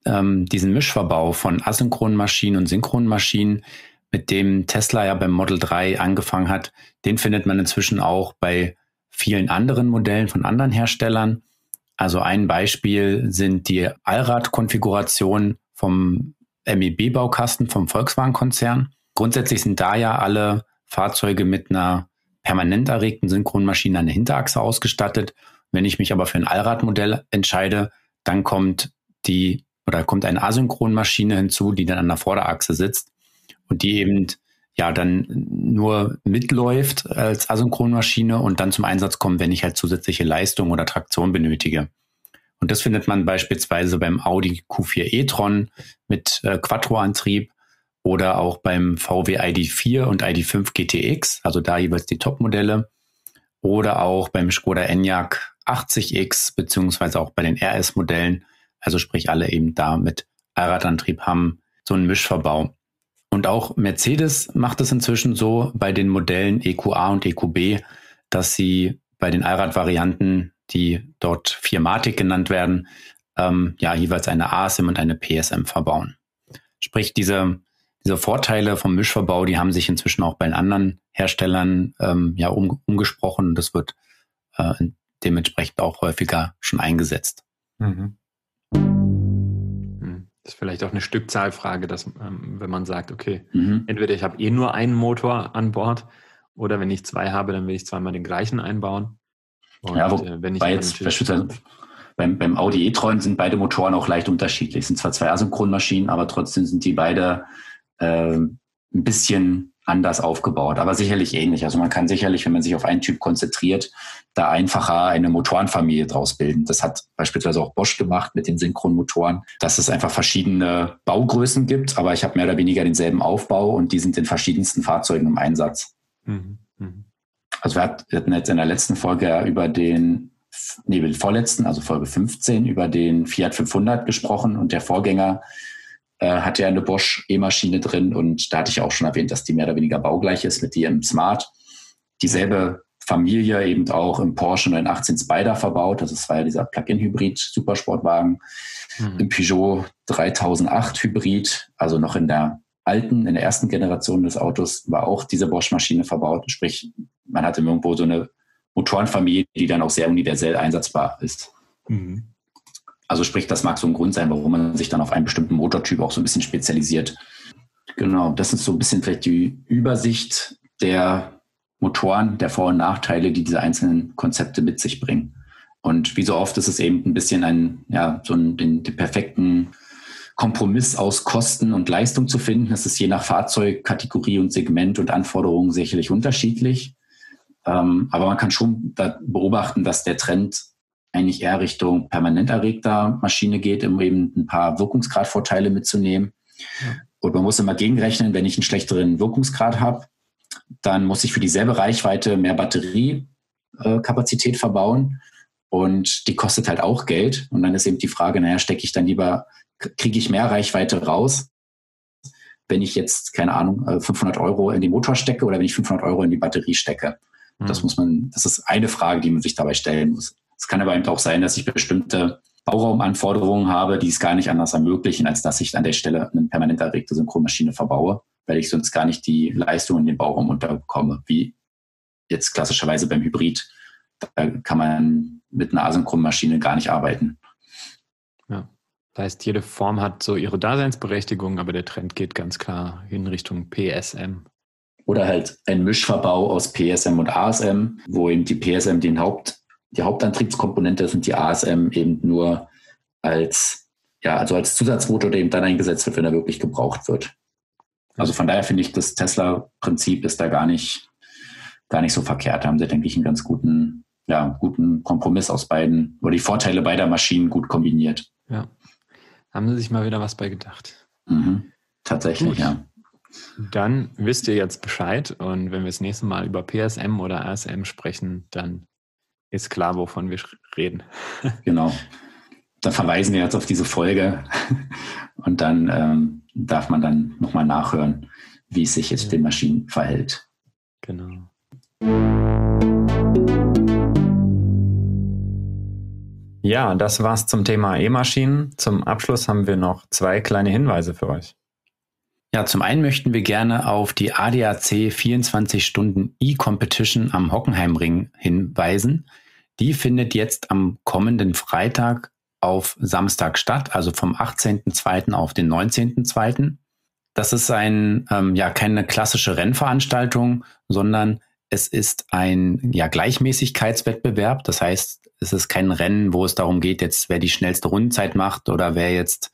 ähm, diesen Mischverbau von Asynchronmaschinen und Synchronmaschinen, mit dem Tesla ja beim Model 3 angefangen hat, den findet man inzwischen auch bei vielen anderen Modellen von anderen Herstellern. Also ein Beispiel sind die Allrad-Konfigurationen vom MEB-Baukasten vom Volkswagen-Konzern. Grundsätzlich sind da ja alle Fahrzeuge mit einer permanent erregten Synchronmaschine an der Hinterachse ausgestattet. Wenn ich mich aber für ein Allradmodell entscheide, dann kommt die oder kommt eine Asynchronmaschine hinzu, die dann an der Vorderachse sitzt und die eben ja dann nur mitläuft als Asynchronmaschine und dann zum Einsatz kommt, wenn ich halt zusätzliche Leistung oder Traktion benötige. Und das findet man beispielsweise beim Audi Q4 e-tron mit äh, Quattro-Antrieb oder auch beim VW ID4 und ID5 GTX, also da jeweils die Top-Modelle. Oder auch beim Skoda Enyaq 80X beziehungsweise auch bei den RS-Modellen, also sprich alle eben da mit Allradantrieb haben, so einen Mischverbau. Und auch Mercedes macht es inzwischen so bei den Modellen EQA und EQB, dass sie bei den Allrad-Varianten, die dort Firmatic genannt werden, ähm, ja jeweils eine ASIM und eine PSM verbauen. Sprich, diese, diese Vorteile vom Mischverbau, die haben sich inzwischen auch bei den anderen Herstellern ähm, ja um, umgesprochen und das wird äh, dementsprechend auch häufiger schon eingesetzt. Mhm. Hm. Das ist vielleicht auch eine Stückzahlfrage, dass ähm, wenn man sagt, okay, mhm. entweder ich habe eh nur einen Motor an Bord oder wenn ich zwei habe, dann will ich zweimal den gleichen einbauen. Und, ja, wo, äh, wenn ich jetzt beispielsweise beim, beim Audi e-tron sind beide Motoren auch leicht unterschiedlich. Es sind zwar zwei Asynchronmaschinen, aber trotzdem sind die beide äh, ein bisschen anders aufgebaut, aber sicherlich ähnlich. Also man kann sicherlich, wenn man sich auf einen Typ konzentriert, da einfacher eine Motorenfamilie draus bilden. Das hat beispielsweise auch Bosch gemacht mit den Synchronmotoren, dass es einfach verschiedene Baugrößen gibt, aber ich habe mehr oder weniger denselben Aufbau und die sind in verschiedensten Fahrzeugen im Einsatz. Mhm. Mhm. Also wir hatten jetzt in der letzten Folge über den nee, vorletzten, also Folge 15, über den Fiat 500 gesprochen und der Vorgänger äh, hat ja eine Bosch E-Maschine drin und da hatte ich auch schon erwähnt, dass die mehr oder weniger baugleich ist mit dem Smart. Dieselbe Familie eben auch im Porsche 918 Spider verbaut. Das war ja dieser Plug-in-Hybrid Supersportwagen. Mhm. Im Peugeot 3008 Hybrid, also noch in der alten, in der ersten Generation des Autos war auch diese Bosch-Maschine verbaut. Sprich, man hatte irgendwo so eine Motorenfamilie, die dann auch sehr universell einsatzbar ist. Mhm. Also sprich, das mag so ein Grund sein, warum man sich dann auf einen bestimmten Motortyp auch so ein bisschen spezialisiert. Genau, das ist so ein bisschen vielleicht die Übersicht der Motoren, der Vor- und Nachteile, die diese einzelnen Konzepte mit sich bringen. Und wie so oft ist es eben ein bisschen ein, ja, so ein, den, den perfekten Kompromiss aus Kosten und Leistung zu finden. Das ist je nach Fahrzeug, Kategorie und Segment und Anforderungen sicherlich unterschiedlich. Ähm, aber man kann schon beobachten, dass der Trend eigentlich eher Richtung permanent erregter Maschine geht, um eben ein paar Wirkungsgradvorteile mitzunehmen. Ja. Und man muss immer gegenrechnen, wenn ich einen schlechteren Wirkungsgrad habe, dann muss ich für dieselbe Reichweite mehr Batteriekapazität äh, verbauen. Und die kostet halt auch Geld. Und dann ist eben die Frage, naja, stecke ich dann lieber, kriege ich mehr Reichweite raus, wenn ich jetzt, keine Ahnung, 500 äh, Euro in den Motor stecke oder wenn ich 500 Euro in die Batterie stecke. Mhm. Das muss man, das ist eine Frage, die man sich dabei stellen muss. Es kann aber eben auch sein, dass ich bestimmte Bauraumanforderungen habe, die es gar nicht anders ermöglichen, als dass ich an der Stelle eine permanent erregte Synchronmaschine verbaue, weil ich sonst gar nicht die Leistung in den Bauraum unterbekomme, wie jetzt klassischerweise beim Hybrid. Da kann man mit einer Asynchronmaschine gar nicht arbeiten. Das heißt, jede Form hat so ihre Daseinsberechtigung, aber der Trend geht ganz klar in Richtung PSM. Oder halt ein Mischverbau aus PSM und ASM, wo eben die PSM den Haupt die Hauptantriebskomponente ist und die ASM eben nur als, ja, also als Zusatzmotor, der eben dann eingesetzt wird, wenn er wirklich gebraucht wird. Also von daher finde ich, das Tesla-Prinzip ist da gar nicht, gar nicht so verkehrt. Da haben sie, denke ich, einen ganz guten, ja, guten Kompromiss aus beiden, oder die Vorteile beider Maschinen gut kombiniert. Ja. Haben sie sich mal wieder was bei gedacht. Mhm. Tatsächlich, gut. ja. Dann wisst ihr jetzt Bescheid und wenn wir das nächste Mal über PSM oder ASM sprechen, dann ist klar, wovon wir reden. [LAUGHS] Genau. Da verweisen wir jetzt auf diese Folge [LAUGHS] und dann ähm, darf man dann nochmal nachhören, wie es sich jetzt ja. den Maschinen verhält. Genau. Ja, das war's zum Thema E-Maschinen. Zum Abschluss haben wir noch zwei kleine Hinweise für euch. Ja, zum einen möchten wir gerne auf die ADAC 24 Stunden E-Competition am Hockenheimring hinweisen. Die findet jetzt am kommenden Freitag auf Samstag statt, also vom 18.02. auf den 19.02. Das ist ein, ähm, ja, keine klassische Rennveranstaltung, sondern es ist ein ja, Gleichmäßigkeitswettbewerb. Das heißt, es ist kein Rennen, wo es darum geht, jetzt wer die schnellste Rundenzeit macht oder wer jetzt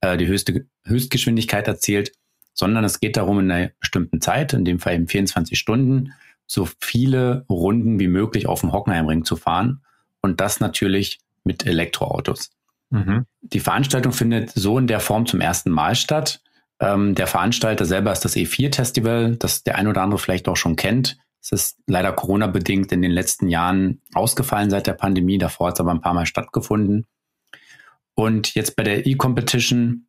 äh, die höchste Höchstgeschwindigkeit erzielt, sondern es geht darum, in einer bestimmten Zeit, in dem Fall eben 24 Stunden, so viele Runden wie möglich auf dem Hockenheimring zu fahren und das natürlich mit Elektroautos. Mhm. Die Veranstaltung findet so in der Form zum ersten Mal statt. Ähm, der Veranstalter selber ist das E4-Festival, das der ein oder andere vielleicht auch schon kennt. Es ist leider Corona-bedingt in den letzten Jahren ausgefallen seit der Pandemie. Davor hat es aber ein paar Mal stattgefunden. Und jetzt bei der E-Competition,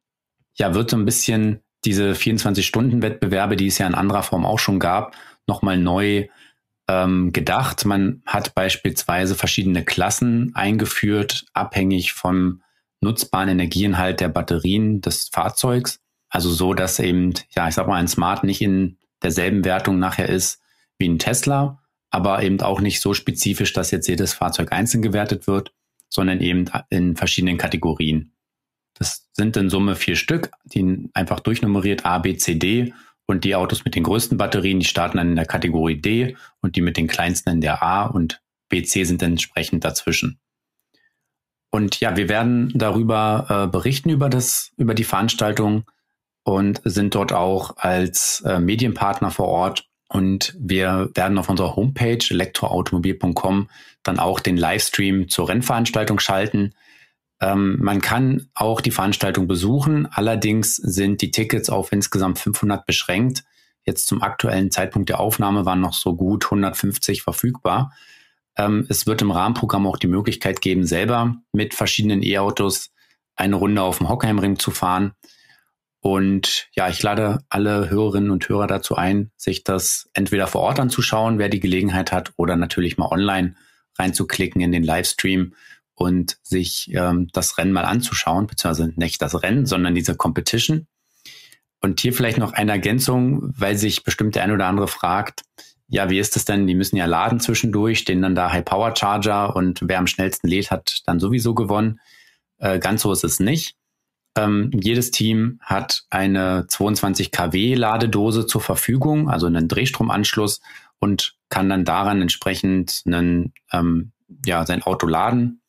ja, wird so ein bisschen diese 24-Stunden-Wettbewerbe, die es ja in anderer Form auch schon gab, nochmal neu ähm, gedacht. Man hat beispielsweise verschiedene Klassen eingeführt, abhängig vom nutzbaren Energieinhalt der Batterien des Fahrzeugs. Also so, dass eben, ja, ich sag mal, ein Smart nicht in derselben Wertung nachher ist wie ein Tesla, aber eben auch nicht so spezifisch, dass jetzt jedes Fahrzeug einzeln gewertet wird, sondern eben in verschiedenen Kategorien. Das sind in Summe vier Stück, die einfach durchnummeriert A, B, C, D und die Autos mit den größten Batterien, die starten dann in der Kategorie D und die mit den kleinsten in der A und B, C sind entsprechend dazwischen. Und ja, wir werden darüber äh, berichten über das, über die Veranstaltung und sind dort auch als äh, Medienpartner vor Ort. Und wir werden auf unserer Homepage elektroautomobil.com dann auch den Livestream zur Rennveranstaltung schalten. Ähm, man kann auch die Veranstaltung besuchen. Allerdings sind die Tickets auf insgesamt 500 beschränkt. Jetzt zum aktuellen Zeitpunkt der Aufnahme waren noch so gut 150 verfügbar. Ähm, es wird im Rahmenprogramm auch die Möglichkeit geben, selber mit verschiedenen E-Autos eine Runde auf dem Hockheimring zu fahren. Und ja, ich lade alle Hörerinnen und Hörer dazu ein, sich das entweder vor Ort anzuschauen, wer die Gelegenheit hat, oder natürlich mal online reinzuklicken in den Livestream und sich ähm, das Rennen mal anzuschauen, beziehungsweise nicht das Rennen, sondern diese Competition. Und hier vielleicht noch eine Ergänzung, weil sich bestimmt der ein oder andere fragt, ja, wie ist es denn? Die müssen ja laden zwischendurch, stehen dann da High Power Charger und wer am schnellsten lädt, hat dann sowieso gewonnen. Äh, ganz so ist es nicht. Ähm, jedes Team hat eine 22 kW Ladedose zur Verfügung, also einen Drehstromanschluss und kann dann daran entsprechend einen, ähm, ja, sein Auto laden.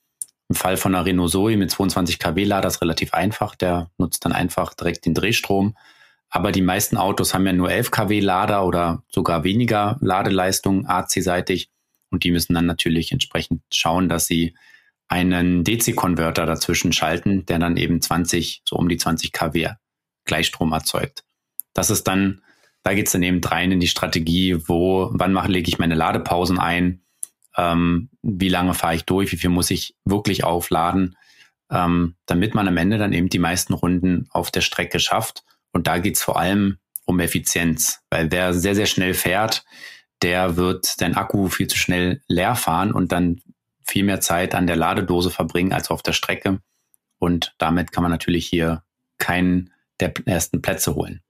Im Fall von einer Renault Zoe mit 22 kW Lader ist relativ einfach. Der nutzt dann einfach direkt den Drehstrom. Aber die meisten Autos haben ja nur 11 kW Lader oder sogar weniger Ladeleistung AC-seitig. Und die müssen dann natürlich entsprechend schauen, dass sie einen DC-Konverter dazwischen schalten, der dann eben 20, so um die 20 kW Gleichstrom erzeugt. Das ist dann, da geht es dann eben rein in die Strategie, wo, wann mache, lege ich meine Ladepausen ein, ähm, wie lange fahre ich durch, wie viel muss ich wirklich aufladen, ähm, damit man am Ende dann eben die meisten Runden auf der Strecke schafft. Und da geht's vor allem um Effizienz, weil wer sehr, sehr schnell fährt, der wird sein Akku viel zu schnell leer fahren und dann viel mehr Zeit an der Ladedose verbringen als auf der Strecke. Und damit kann man natürlich hier keinen der ersten Plätze holen.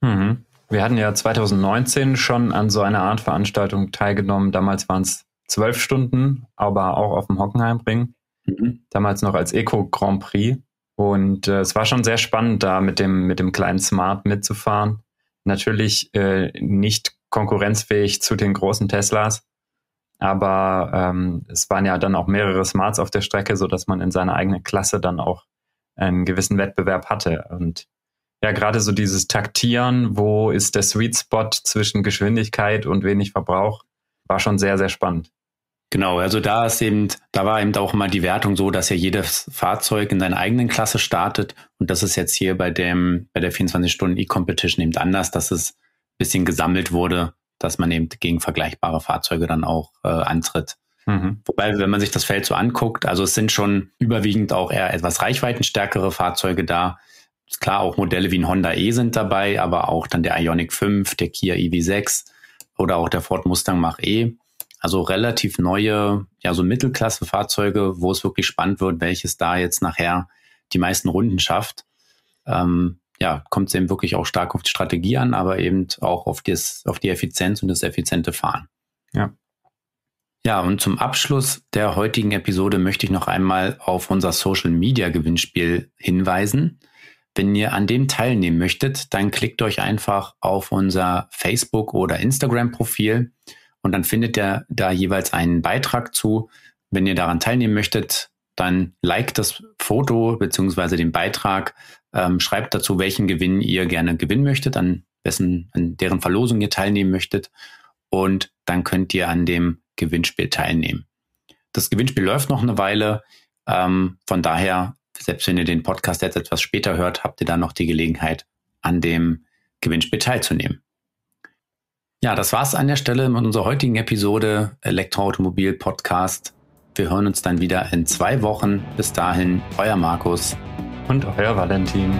Mhm. Wir hatten ja 2019 schon an so einer Art Veranstaltung teilgenommen. Damals waren es zwölf Stunden, aber auch auf dem Hockenheimring. Mhm. Damals noch als Eco Grand Prix. Und äh, es war schon sehr spannend, da mit dem, mit dem kleinen Smart mitzufahren. Natürlich äh, nicht konkurrenzfähig zu den großen Teslas, aber ähm, es waren ja dann auch mehrere Smarts auf der Strecke, so dass man in seiner eigenen Klasse dann auch einen gewissen Wettbewerb hatte. Und ja, gerade so dieses Taktieren, wo ist der Sweet Spot zwischen Geschwindigkeit und wenig Verbrauch, war schon sehr, sehr spannend. Genau, also da ist eben, da war eben auch immer die Wertung so, dass ja jedes Fahrzeug in seiner eigenen Klasse startet. Und das ist jetzt hier bei dem, bei der 24-Stunden E-Competition eben anders, dass es ein bisschen gesammelt wurde, dass man eben gegen vergleichbare Fahrzeuge dann auch äh, antritt. Mhm. Wobei, wenn man sich das Feld so anguckt, also es sind schon überwiegend auch eher etwas reichweitenstärkere Fahrzeuge da. Ist klar, auch Modelle wie ein Honda E sind dabei, aber auch dann der Ioniq 5, der Kia EV6 oder auch der Ford Mustang Mach-E. Also relativ neue, ja, so Mittelklasse-Fahrzeuge, wo es wirklich spannend wird, welches da jetzt nachher die meisten Runden schafft. Ähm, ja, kommt es eben wirklich auch stark auf die Strategie an, aber eben auch auf, das, auf die Effizienz und das effiziente Fahren. Ja. Ja, und zum Abschluss der heutigen Episode möchte ich noch einmal auf unser Social Media Gewinnspiel hinweisen. Wenn ihr an dem teilnehmen möchtet, dann klickt euch einfach auf unser Facebook oder Instagram Profil und dann findet ihr da jeweils einen Beitrag zu. Wenn ihr daran teilnehmen möchtet, dann liked das Foto beziehungsweise den Beitrag, ähm, schreibt dazu, welchen Gewinn ihr gerne gewinnen möchtet, an wessen, an deren Verlosung ihr teilnehmen möchtet. Und dann könnt ihr an dem Gewinnspiel teilnehmen. Das Gewinnspiel läuft noch eine Weile. Ähm, von daher, selbst wenn ihr den Podcast jetzt etwas später hört, habt ihr dann noch die Gelegenheit, an dem Gewinnspiel teilzunehmen. Ja, das war's an der Stelle mit unserer heutigen Episode Elektroautomobil Podcast. Wir hören uns dann wieder in zwei Wochen. Bis dahin, euer Markus und euer Valentin.